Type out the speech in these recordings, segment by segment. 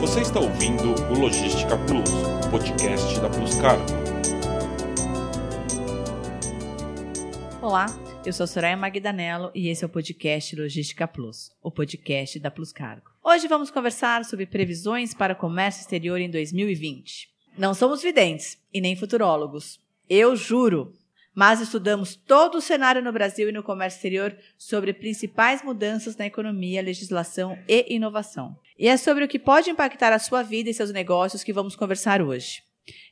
Você está ouvindo o Logística Plus, podcast da Plus Cargo. Olá, eu sou Soraya Magdanello e esse é o podcast Logística Plus, o podcast da Plus Cargo. Hoje vamos conversar sobre previsões para o comércio exterior em 2020. Não somos videntes e nem futurólogos. Eu juro, mas estudamos todo o cenário no Brasil e no comércio exterior sobre principais mudanças na economia, legislação e inovação. E é sobre o que pode impactar a sua vida e seus negócios que vamos conversar hoje.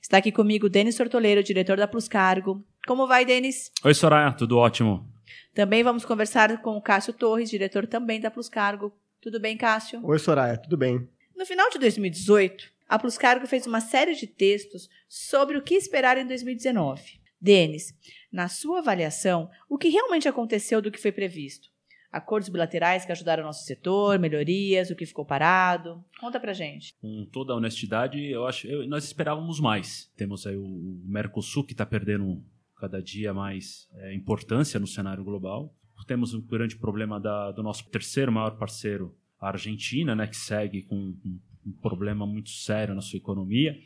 Está aqui comigo Denis Tortoleiro, diretor da Plus Cargo. Como vai, Denis? Oi, Soraya, tudo ótimo. Também vamos conversar com o Cássio Torres, diretor também da Plus Cargo. Tudo bem, Cássio? Oi, Soraya, tudo bem? No final de 2018, a Plus Cargo fez uma série de textos sobre o que esperar em 2019. Denis, na sua avaliação, o que realmente aconteceu do que foi previsto? Acordos bilaterais que ajudaram o nosso setor, melhorias, o que ficou parado? Conta pra gente. Com toda a honestidade, eu acho eu, nós esperávamos mais. Temos aí o Mercosul que está perdendo cada dia mais é, importância no cenário global. Temos um grande problema da, do nosso terceiro maior parceiro, a Argentina, né, que segue com um, um problema muito sério na sua economia.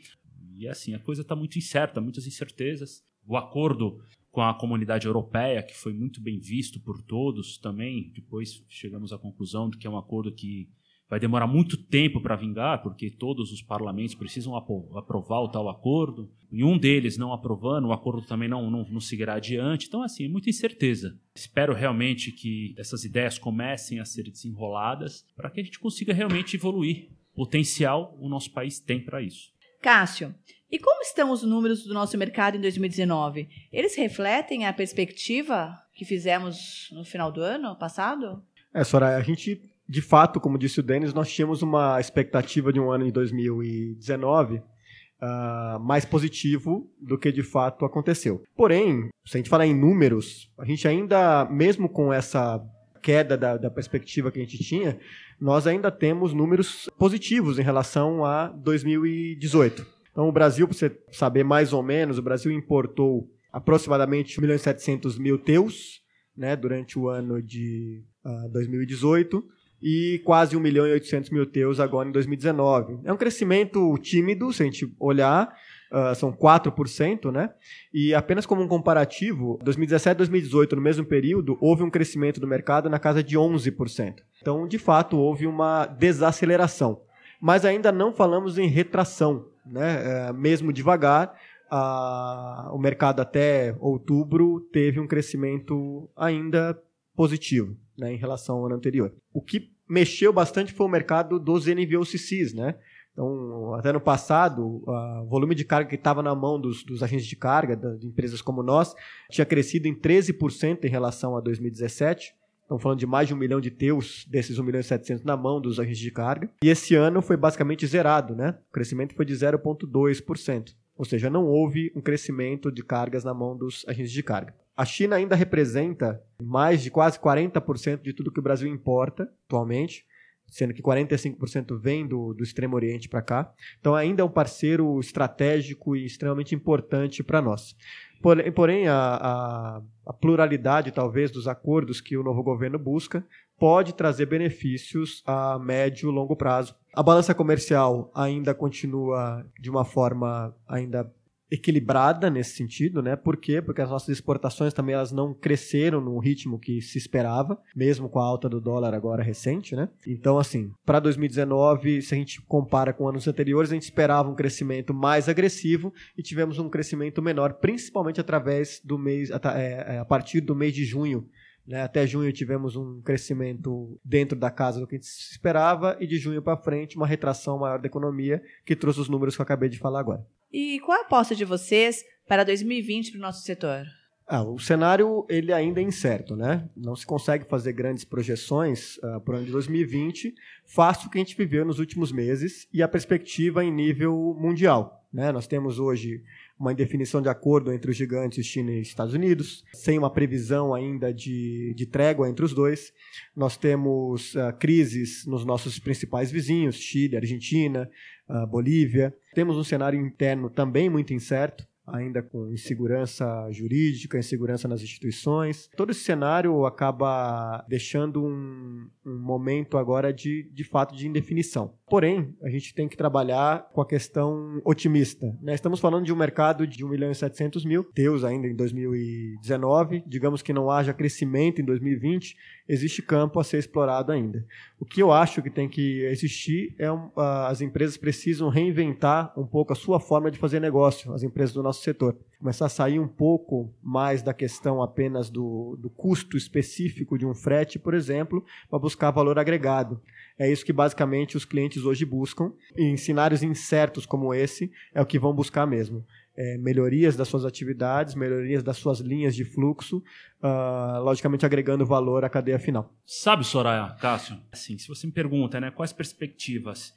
E assim, a coisa está muito incerta, muitas incertezas. O acordo com a comunidade europeia, que foi muito bem visto por todos também. Depois chegamos à conclusão de que é um acordo que vai demorar muito tempo para vingar, porque todos os parlamentos precisam aprovar o tal acordo. E um deles não aprovando, o acordo também não, não, não seguirá adiante. Então, assim, é muita incerteza. Espero realmente que essas ideias comecem a ser desenroladas para que a gente consiga realmente evoluir. Potencial o nosso país tem para isso. Cássio, e como estão os números do nosso mercado em 2019? Eles refletem a perspectiva que fizemos no final do ano passado? É, Soraya, a gente, de fato, como disse o Denis, nós tínhamos uma expectativa de um ano em 2019 uh, mais positivo do que de fato aconteceu. Porém, se a gente falar em números, a gente ainda, mesmo com essa queda da, da perspectiva que a gente tinha, nós ainda temos números positivos em relação a 2018. Então, o Brasil, para você saber mais ou menos, o Brasil importou aproximadamente 1 milhão e 700 mil teus né, durante o ano de uh, ah, 2018 e quase 1 milhão e 800 mil teus agora em 2019. É um crescimento tímido, se a gente olhar, uh, são 4%, né? E apenas como um comparativo, 2017 e 2018, no mesmo período, houve um crescimento do mercado na casa de 11%. Então, de fato, houve uma desaceleração. Mas ainda não falamos em retração né? É, mesmo devagar, a, o mercado até outubro teve um crescimento ainda positivo né, em relação ao ano anterior. O que mexeu bastante foi o mercado dos NVOCCs, né? Então, até no passado, o volume de carga que estava na mão dos, dos, agentes de carga, de empresas como nós, tinha crescido em 13% em relação a 2017. Estamos falando de mais de um milhão de teus, desses 1 milhão e 700 na mão dos agentes de carga. E esse ano foi basicamente zerado, né? O crescimento foi de 0,2%. Ou seja, não houve um crescimento de cargas na mão dos agentes de carga. A China ainda representa mais de quase 40% de tudo que o Brasil importa atualmente, sendo que 45% vem do, do Extremo Oriente para cá. Então ainda é um parceiro estratégico e extremamente importante para nós. Porém, porém a, a, a, pluralidade, talvez, dos acordos que o novo governo busca pode trazer benefícios a médio e longo prazo. A balança comercial ainda continua de uma forma ainda equilibrada nesse sentido, né? Por quê? Porque as nossas exportações também elas não cresceram no ritmo que se esperava, mesmo com a alta do dólar agora recente, né? Então, assim, para 2019, se a gente compara com anos anteriores, a gente esperava um crescimento mais agressivo e tivemos um crescimento menor, principalmente através do mês, é, é, a partir do mês de junho. Né? Até junho tivemos um crescimento dentro da casa do que a gente esperava e de junho para frente uma retração maior da economia que trouxe os números que eu acabei de falar agora. E qual a aposta de vocês para 2020 para o nosso setor? Ah, o cenário ele ainda é incerto, né? Não se consegue fazer grandes projeções uh, para o ano de 2020, face o que a gente viveu nos últimos meses e a perspectiva em nível mundial. Né? Nós temos hoje uma indefinição de acordo entre os gigantes China e Estados Unidos, sem uma previsão ainda de, de trégua entre os dois. Nós temos uh, crises nos nossos principais vizinhos, Chile, Argentina, uh, Bolívia. Temos um cenário interno também muito incerto ainda com insegurança jurídica, insegurança nas instituições. Todo esse cenário acaba deixando um, um momento agora de, de fato de indefinição. Porém, a gente tem que trabalhar com a questão otimista. Né? Estamos falando de um mercado de 1 milhão e 700 mil, Deus ainda em 2019, digamos que não haja crescimento em 2020, existe campo a ser explorado ainda. O que eu acho que tem que existir é um, as empresas precisam reinventar um pouco a sua forma de fazer negócio, as empresas do nosso setor. Começar a sair um pouco mais da questão apenas do, do custo específico de um frete, por exemplo, para buscar valor agregado. É isso que basicamente os clientes hoje buscam. E em cenários incertos como esse, é o que vão buscar mesmo. É, melhorias das suas atividades, melhorias das suas linhas de fluxo, uh, logicamente agregando valor à cadeia final. Sabe, Soraya, Cássio, assim, se você me pergunta, né, quais perspectivas?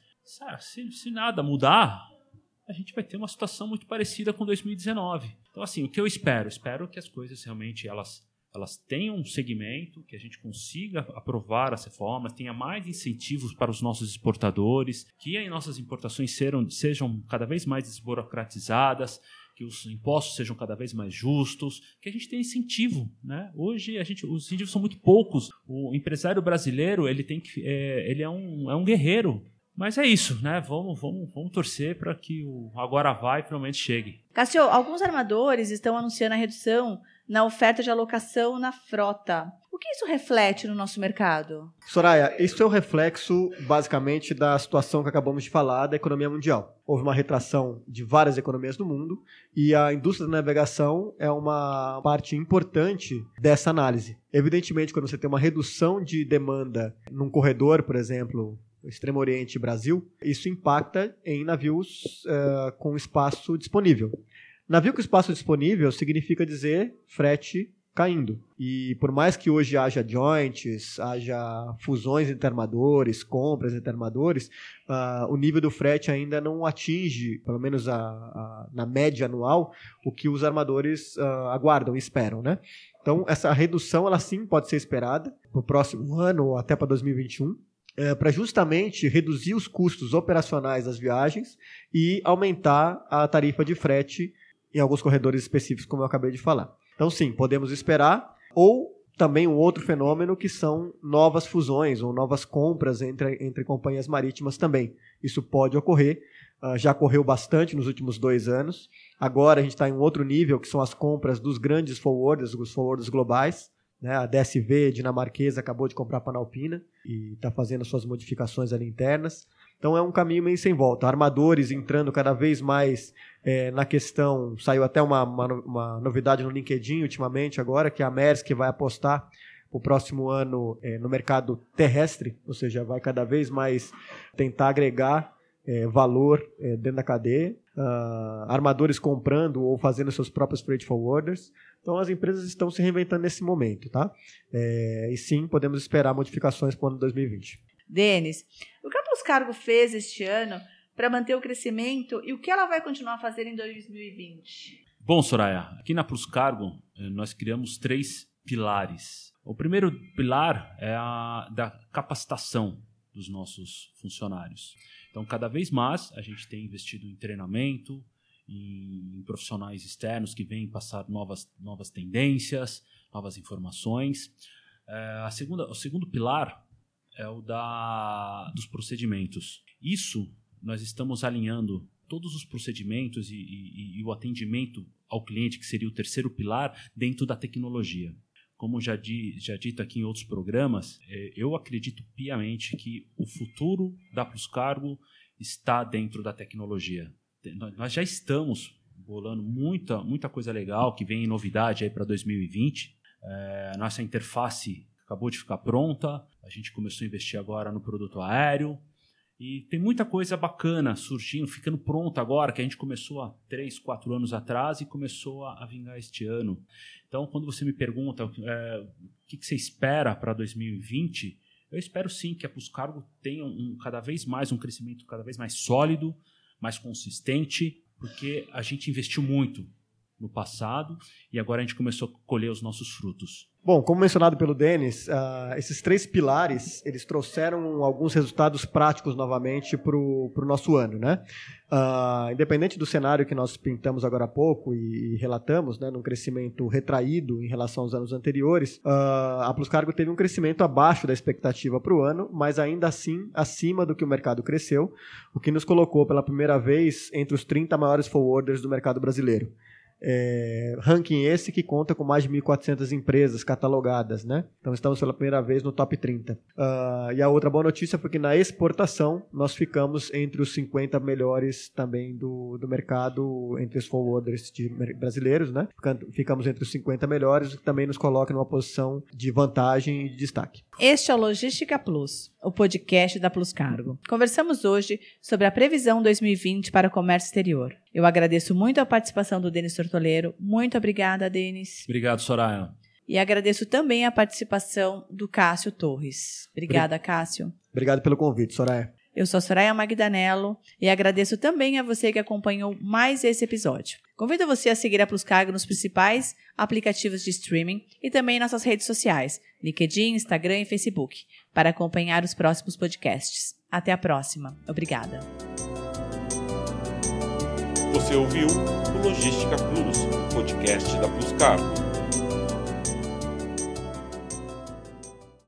Se, se nada mudar, a gente vai ter uma situação muito parecida com 2019. Então, assim, o que eu espero? Espero que as coisas realmente elas elas tenham um segmento, que a gente consiga aprovar as reformas, tenha mais incentivos para os nossos exportadores, que as nossas importações sejam, sejam cada vez mais desburocratizadas, que os impostos sejam cada vez mais justos, que a gente tenha incentivo, né? Hoje a gente, os incentivos são muito poucos. O empresário brasileiro ele tem que, é, ele é um, é um guerreiro. Mas é isso, né? Vamos, vamos, vamos torcer para que o agora vai finalmente chegue. Cássio, alguns armadores estão anunciando a redução na oferta de alocação na frota. O que isso reflete no nosso mercado? Soraya, isso é o um reflexo, basicamente, da situação que acabamos de falar da economia mundial. Houve uma retração de várias economias do mundo e a indústria da navegação é uma parte importante dessa análise. Evidentemente, quando você tem uma redução de demanda num corredor, por exemplo, Extremo Oriente e Brasil, isso impacta em navios uh, com espaço disponível. Navio com espaço disponível significa dizer frete caindo. E por mais que hoje haja joints, haja fusões entre armadores, compras entre armadores, uh, o nível do frete ainda não atinge, pelo menos a, a, na média anual, o que os armadores uh, aguardam e esperam, né? Então, essa redução, ela sim pode ser esperada para o próximo ano ou até para 2021. É, para justamente reduzir os custos operacionais das viagens e aumentar a tarifa de frete em alguns corredores específicos, como eu acabei de falar. Então, sim, podemos esperar, ou também um outro fenômeno que são novas fusões ou novas compras entre, entre companhias marítimas também. Isso pode ocorrer, uh, já ocorreu bastante nos últimos dois anos. Agora a gente está em um outro nível, que são as compras dos grandes forwarders, os forwarders globais. Né? A DSV dinamarquesa acabou de comprar a Panalpina e está fazendo suas modificações ali internas. Então é um caminho meio sem volta. Armadores entrando cada vez mais é, na questão. Saiu até uma, uma, uma, novidade no LinkedIn ultimamente agora, que a Maersk vai apostar o próximo ano é, no mercado terrestre, ou seja, vai cada vez mais tentar agregar é, valor é, dentro da cadeia. Uh, armadores comprando ou fazendo seus próprios freight forwarders. Então as empresas estão se reinventando nesse momento, tá? É, e sim, podemos esperar modificações para o ano 2020. Denis, o que a Plus Cargo fez este ano para manter o crescimento e o que ela vai continuar a fazer em 2020? Bom, Soraya, aqui na Plus Cargo eh, nós criamos três pilares. O primeiro pilar é a da capacitação dos nossos funcionários. Então, cada vez mais a gente tem investido em treinamento, em profissionais externos que vêm passar novas, novas tendências, novas informações. É, a segunda, o segundo pilar é o da, dos procedimentos. Isso nós estamos alinhando todos os procedimentos e, e, e, o atendimento ao cliente, que seria o terceiro pilar, dentro da tecnologia. Como já, di, já dito aqui em outros programas, é, eu acredito piamente que o futuro da Plus Cargo está dentro da tecnologia. Nós já estamos bolando muita, muita coisa legal que vem em novidade aí para 2020. É, nossa interface acabou de ficar pronta. A gente começou a investir agora no produto aéreo. E tem muita coisa bacana surgindo, ficando pronta agora, que a gente começou há três, quatro anos atrás e começou a, a vingar este ano. Então, quando você me pergunta é, o que, que, você espera para 2020, eu espero sim que a Puscargo tenha um, cada vez mais um crescimento cada vez mais sólido, mais consistente, porque a gente investiu muito no passado e agora a gente começou a colher os nossos frutos. Bom, como mencionado pelo Denis, uh, esses três pilares eles trouxeram alguns resultados práticos novamente para o nosso ano, né? Uh, independente do cenário que nós pintamos agora há pouco e, e relatamos, né, num crescimento retraído em relação aos anos anteriores, uh, a Plus Cargo teve um crescimento abaixo da expectativa para o ano, mas ainda assim acima do que o mercado cresceu, o que nos colocou pela primeira vez entre os 30 maiores forwarders do mercado brasileiro. É, ranking esse que conta com mais de 1.400 empresas catalogadas, né? Então estamos pela primeira vez no top 30. Uh, ah, e a outra boa notícia foi que na exportação nós ficamos entre os 50 melhores também do, do mercado, entre os forwarders de, brasileiros, né? Ficamos entre os 50 melhores, o que também nos coloca numa posição de vantagem e de destaque. Este é o Logística Plus, o podcast da Plus Cargo. Conversamos hoje sobre a previsão 2020 para o comércio exterior. Eu agradeço muito a participação do Denis Tortoleiro. Muito obrigada, Denis. Obrigado, Soraya. E agradeço também a participação do Cássio Torres. Obrigada, Cássio. Obrigado pelo convite, Soraya. Eu sou a Soraya Magdanello e agradeço também a você que acompanhou mais esse episódio. Convido você a seguir a Pluscargo nos principais aplicativos de streaming e também em nossas redes sociais, LinkedIn, Instagram e Facebook, para acompanhar os próximos podcasts. Até a próxima. Obrigada. Você ouviu o Logística Plus, podcast da Plus Cargo.